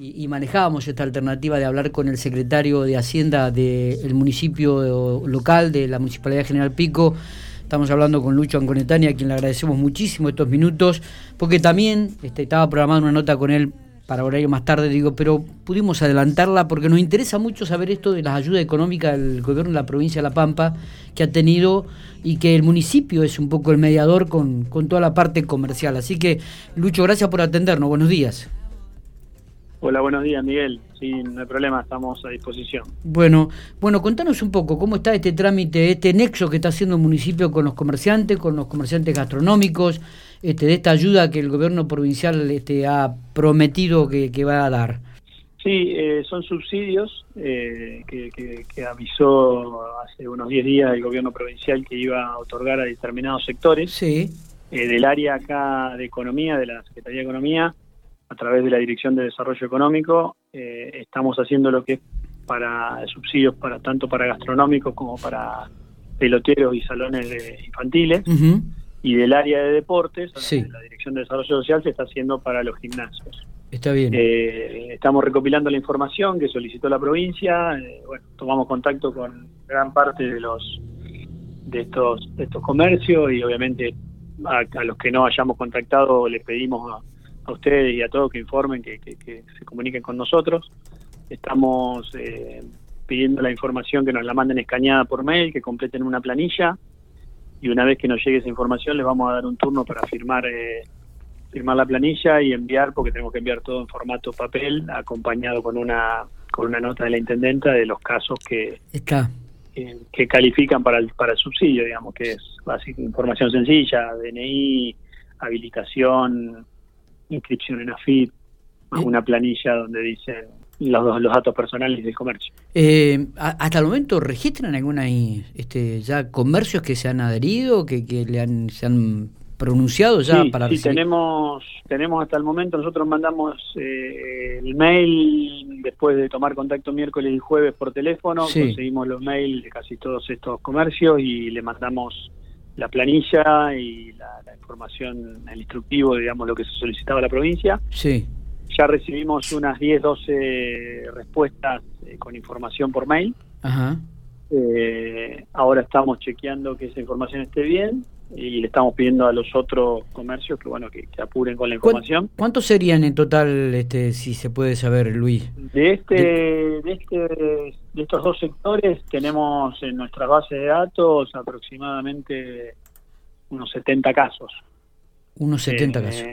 y, manejábamos esta alternativa de hablar con el secretario de Hacienda del municipio local, de la Municipalidad General Pico. Estamos hablando con Lucho Anconetani, a quien le agradecemos muchísimo estos minutos, porque también este, estaba programada una nota con él para horario más tarde, digo, pero pudimos adelantarla porque nos interesa mucho saber esto de las ayudas económicas del gobierno de la provincia de La Pampa que ha tenido y que el municipio es un poco el mediador con, con toda la parte comercial. Así que, Lucho, gracias por atendernos. Buenos días. Hola, buenos días, Miguel. Sí, no hay problema, estamos a disposición. Bueno, bueno, contanos un poco cómo está este trámite, este nexo que está haciendo el municipio con los comerciantes, con los comerciantes gastronómicos, este, de esta ayuda que el gobierno provincial este, ha prometido que, va a dar. Sí, eh, son subsidios eh, que, que, avisó hace unos 10 días el gobierno provincial que iba a otorgar a determinados sectores. Sí. Eh, del área acá de Economía, de la Secretaría de Economía, a través de la Dirección de Desarrollo Económico, eh, estamos haciendo lo que es para subsidios para tanto para gastronómicos como para peloteros y salones infantiles. Y del área de deportes, la Dirección de Desarrollo Social se está haciendo para los gimnasios. Está bien. Eh, estamos recopilando la información que solicitó la provincia. Eh, bueno, tomamos contacto con gran parte de los de estos de estos comercios y obviamente a, los que no hayamos contactado les pedimos a, ustedes y a todos que informen, que, se comuniquen con nosotros. Estamos eh, pidiendo la información que nos la manden escaneada por mail, que completen una planilla y una vez que nos llegue esa información les vamos a dar un turno para firmar eh, firmar la planilla y enviar, porque tenemos que enviar todo en formato papel, acompañado con una con una nota de la intendenta de los casos que Está. que califican para el, para el subsidio, digamos, que es básica información sencilla, DNI, habilitación, inscripción en AFIP, eh. una planilla donde dicen los, los datos personales del comercio. Eh, ¿Hasta el momento registran alguna este, ya comercios que se han adherido, que, que le han, se han pronunciado ya para sí tenemos tenemos hasta el momento nosotros mandamos eh, el mail después de tomar contacto miércoles y jueves por teléfono conseguimos los mails de casi todos estos comercios y le mandamos la planilla y la, información, el instructivo, digamos, lo que se solicitaba a la provincia. Sí. Ya recibimos unas 10, 12 respuestas eh, con información por mail. Ajá. Eh, ahora estamos chequeando que esa información esté bien y le estamos pidiendo a los otros comercios que bueno que, apuren con la información. ¿Cuántos serían en total, este, si se puede saber, Luis? De este, de... este, de estos dos sectores tenemos en nuestra base de datos aproximadamente unos 70 casos. Unos 70 eh, casos.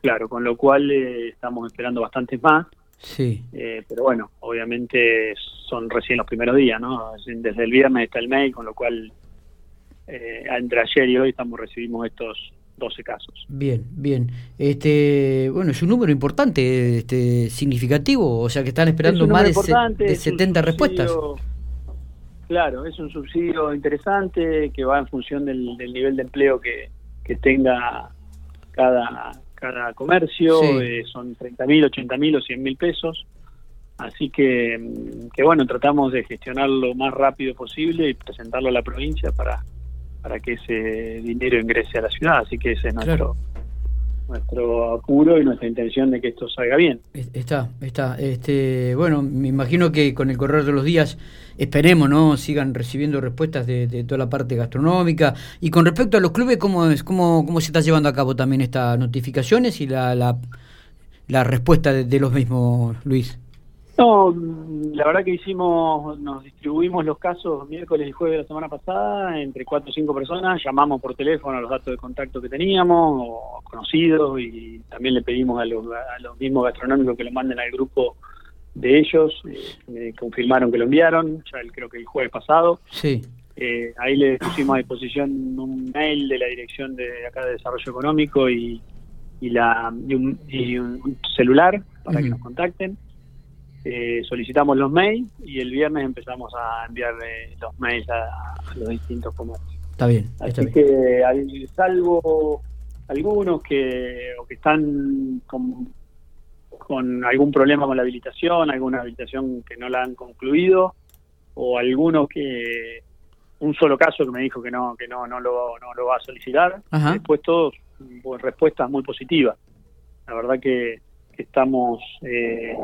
Claro, con lo cual eh, estamos esperando bastantes más. Sí. Eh, pero bueno, obviamente son recién los primeros días, ¿no? Desde el viernes está el mail, con lo cual eh, entre ayer y hoy estamos recibimos estos 12 casos. Bien, bien. Este, bueno, es un número importante, este, significativo, o sea que están esperando más de, 70 respuestas. Claro, es un subsidio interesante que va en función del, nivel de empleo que, que tenga cada, cada comercio, eh, son 30 mil, 80 mil o 100 mil pesos. Así que, que, bueno, tratamos de gestionarlo lo más rápido posible y presentarlo a la provincia para, para que ese dinero ingrese a la ciudad. Así que ese es nuestro, nuestro apuro y nuestra intención de que esto salga bien. Está, está. Este, bueno, me imagino que con el correr de los días esperemos, ¿no? Sigan recibiendo respuestas de, toda la parte gastronómica. Y con respecto a los clubes, ¿cómo, es, cómo, cómo se está llevando a cabo también estas notificaciones y la, la, la respuesta de los mismos, Luis? No, la verdad que hicimos, nos distribuimos los casos miércoles y jueves de la semana pasada entre cuatro o cinco personas, llamamos por teléfono a los datos de contacto que teníamos, o conocidos, y también le pedimos a los, a los mismos gastronómicos que lo manden al grupo de ellos, eh, me confirmaron que lo enviaron, ya creo que el jueves pasado. Sí. Eh, ahí le pusimos a disposición un mail de la dirección de acá de Desarrollo Económico y, y, la, y, un, y un celular para que nos contacten. Eh, solicitamos los mails y el viernes empezamos a enviar los mails a, los distintos comercios. Está bien. Así que, salvo algunos que, que están con, con algún problema con la habilitación, alguna habilitación que no la han concluido, o algunos que un solo caso que me dijo que no que no no lo, no lo va a solicitar, después todos respuestas muy positivas. La verdad que estamos eh,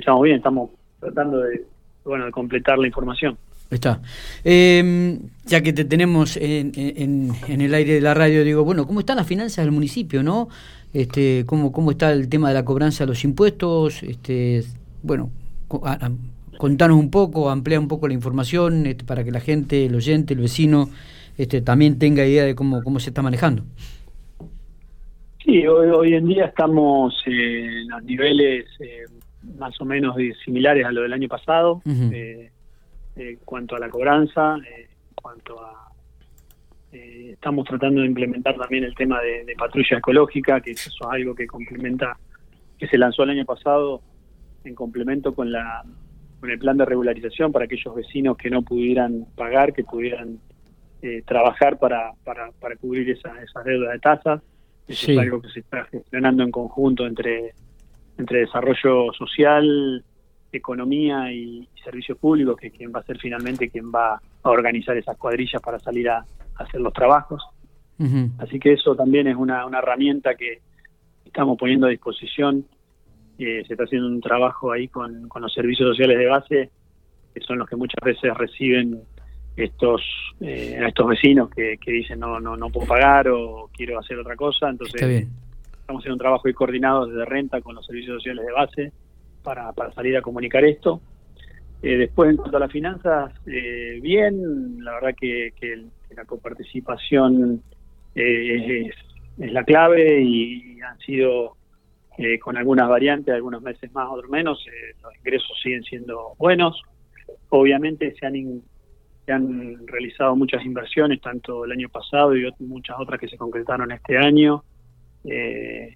estamos bien, estamos tratando de bueno de completar la información. Está. Em, ya que te tenemos en, en, el aire de la radio, digo, bueno, ¿cómo están las finanzas del municipio, no? Este, ¿cómo, ¿Cómo está el tema de la cobranza de los impuestos? Este, bueno, contanos un poco, amplía un poco la información este, para que la gente, el oyente, el vecino, este, también tenga idea de cómo, cómo se está manejando. Sí, hoy, hoy en día estamos en los niveles eh, más o menos similares a lo del año pasado. En eh, cuanto a la cobranza, eh, cuanto a... Eh, estamos tratando de implementar también el tema de, patrulla ecológica, que eso es algo que complementa, que se lanzó el año pasado en complemento con la con el plan de regularización para aquellos vecinos que no pudieran pagar, que pudieran trabajar para, para, para cubrir esa, esas deudas de tasas. Eso es algo que se está gestionando en conjunto entre, entre desarrollo social, economía y, servicios públicos, que quien va a ser finalmente quien va a organizar esas cuadrillas para salir a, hacer los trabajos. Así que eso también es una, una herramienta que estamos poniendo a disposición. Eh, se está haciendo un trabajo ahí con, con los servicios sociales de base, que son los que muchas veces reciben estos eh, a estos vecinos que, que dicen no, no no puedo pagar o quiero hacer otra cosa. Entonces, estamos haciendo un trabajo coordinado desde renta con los servicios sociales de base para, para salir a comunicar esto. Eh, después, en cuanto a las finanzas, eh, bien, la verdad que, la coparticipación eh, es, la clave y han sido con algunas variantes, algunos meses más, otros menos, los ingresos siguen siendo buenos. Obviamente se han, se han realizado muchas inversiones, tanto el año pasado y muchas otras que se concretaron este año,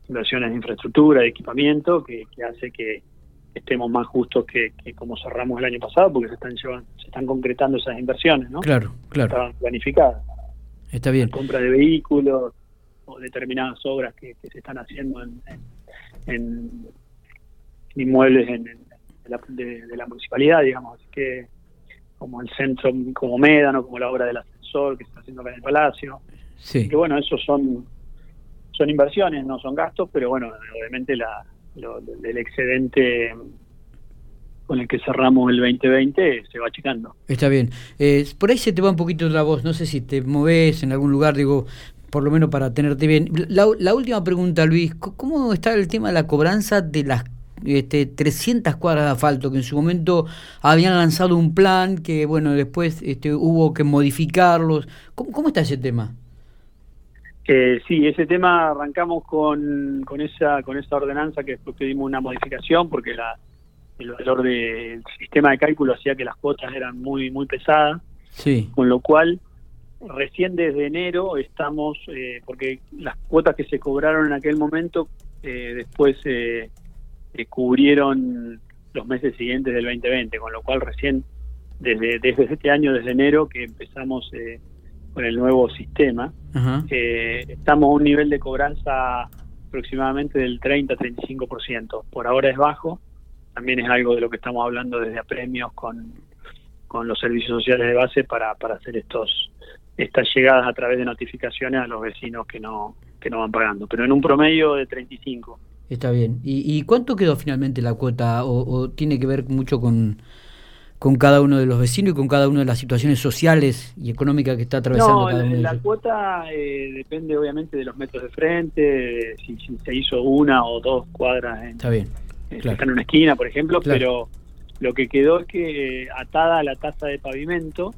inversiones de infraestructura, de equipamiento, que hace que, estemos más justos que, como cerramos el año pasado, porque se están llevando, se están concretando esas inversiones, ¿no? Claro, claro. Estaban planificadas. Está bien. La compra de vehículos o determinadas obras que, se están haciendo en, en, inmuebles en, de, la, municipalidad, digamos, así que como el centro, como Médano, como la obra del ascensor que se está haciendo acá en el Palacio. Sí. Que bueno, esos son son inversiones, no son gastos, pero bueno, obviamente la, lo, del excedente con el que cerramos el 2020 se va achicando. Está bien. Eh, por ahí se te va un poquito la voz, no sé si te moves en algún lugar, digo, por lo menos para tenerte bien. La, última pregunta, Luis, ¿cómo está el tema de la cobranza de las este, 300 cuadras de asfalto que en su momento habían lanzado un plan que, bueno, después este, hubo que modificarlos? ¿Cómo, cómo está ese tema? Eh, sí, ese tema arrancamos con, con esa con esa ordenanza que después pedimos una modificación porque la, el valor del sistema de cálculo hacía que las cuotas eran muy muy pesadas, sí. con lo cual recién desde enero estamos, eh, porque las cuotas que se cobraron en aquel momento eh, después eh, cubrieron los meses siguientes del 2020, con lo cual recién desde, desde este año, desde enero, que empezamos eh, con el nuevo sistema, eh, estamos a un nivel de cobranza aproximadamente del 30-35%. Por ahora es bajo, también es algo de lo que estamos hablando desde apremios con, con los servicios sociales de base para, para hacer estos estas llegadas a través de notificaciones a los vecinos que no que no van pagando, pero en un promedio de 35. Está bien. ¿Y, y cuánto quedó finalmente la cuota o tiene que ver mucho con con cada uno de los vecinos y con cada una de las situaciones sociales y económicas que está atravesando cada uno la cuota eh, depende obviamente de los metros de frente, si, se hizo una o dos cuadras en, está bien, eh, en una esquina, por ejemplo, pero lo que quedó es que atada a la tasa de pavimento,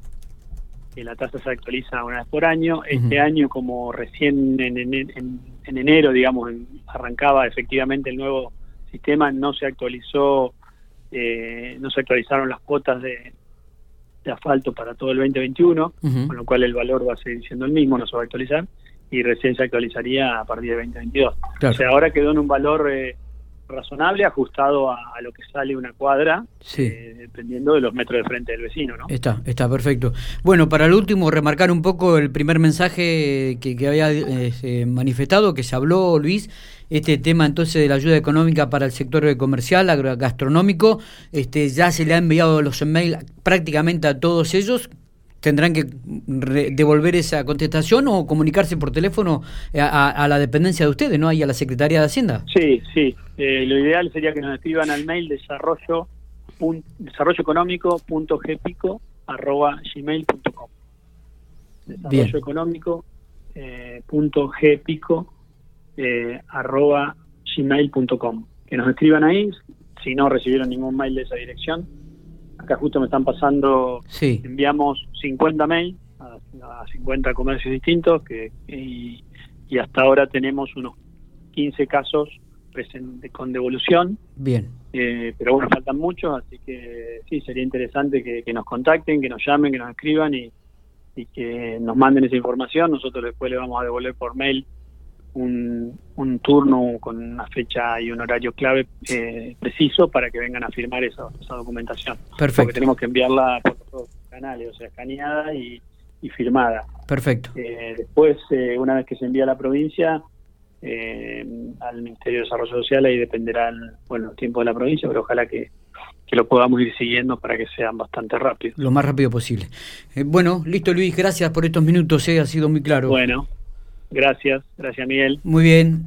que la tasa se actualiza una vez por año, este año como recién en, en, enero, digamos, arrancaba efectivamente el nuevo sistema, no se actualizó eh, no se actualizaron las cuotas de, asfalto para todo el 2021, con lo cual el valor va a seguir siendo el mismo, no se va a actualizar, y recién se actualizaría a partir de 2022. O sea, ahora quedó en un valor eh, razonable, ajustado a, lo que sale una cuadra, eh, dependiendo de los metros de frente del vecino. ¿no? Está, está perfecto. Bueno, para el último, remarcar un poco el primer mensaje que, que había eh, manifestado, que se habló, Luis, este tema entonces de la ayuda económica para el sector comercial, gastronómico, este, ya se le ha enviado los emails prácticamente a todos ellos, tendrán que devolver esa contestación o comunicarse por teléfono a, la dependencia de ustedes, ¿no? Ahí a la Secretaría de Hacienda. Sí, sí. Eh, lo ideal sería que nos escriban al mail desarrollo desarrolloeconómico.gpico.gmail.com Desarrollo económico eh, eh, arroba gmail.com que nos escriban ahí si no recibieron ningún mail de esa dirección acá justo me están pasando enviamos 50 mails a, 50 comercios distintos que y, hasta ahora tenemos unos 15 casos con devolución bien eh, pero bueno faltan muchos así que sí sería interesante que, que nos contacten que nos llamen que nos escriban y y que nos manden esa información. Nosotros después le vamos a devolver por mail un, un turno con una fecha y un horario clave eh, preciso para que vengan a firmar esa, documentación. Perfecto. Porque tenemos que enviarla por todos los canales, o sea, escaneada y, firmada. Perfecto. Eh, después, eh, una vez que se envía a la provincia, al Ministerio de Desarrollo Social, ahí dependerá el, bueno, el tiempo de la provincia, pero ojalá que, que lo podamos ir siguiendo para que sean bastante rápidos. Lo más rápido posible. Eh, bueno, listo Luis, gracias por estos minutos, eh, ha sido muy claro. Bueno, gracias, gracias Miguel. Muy bien.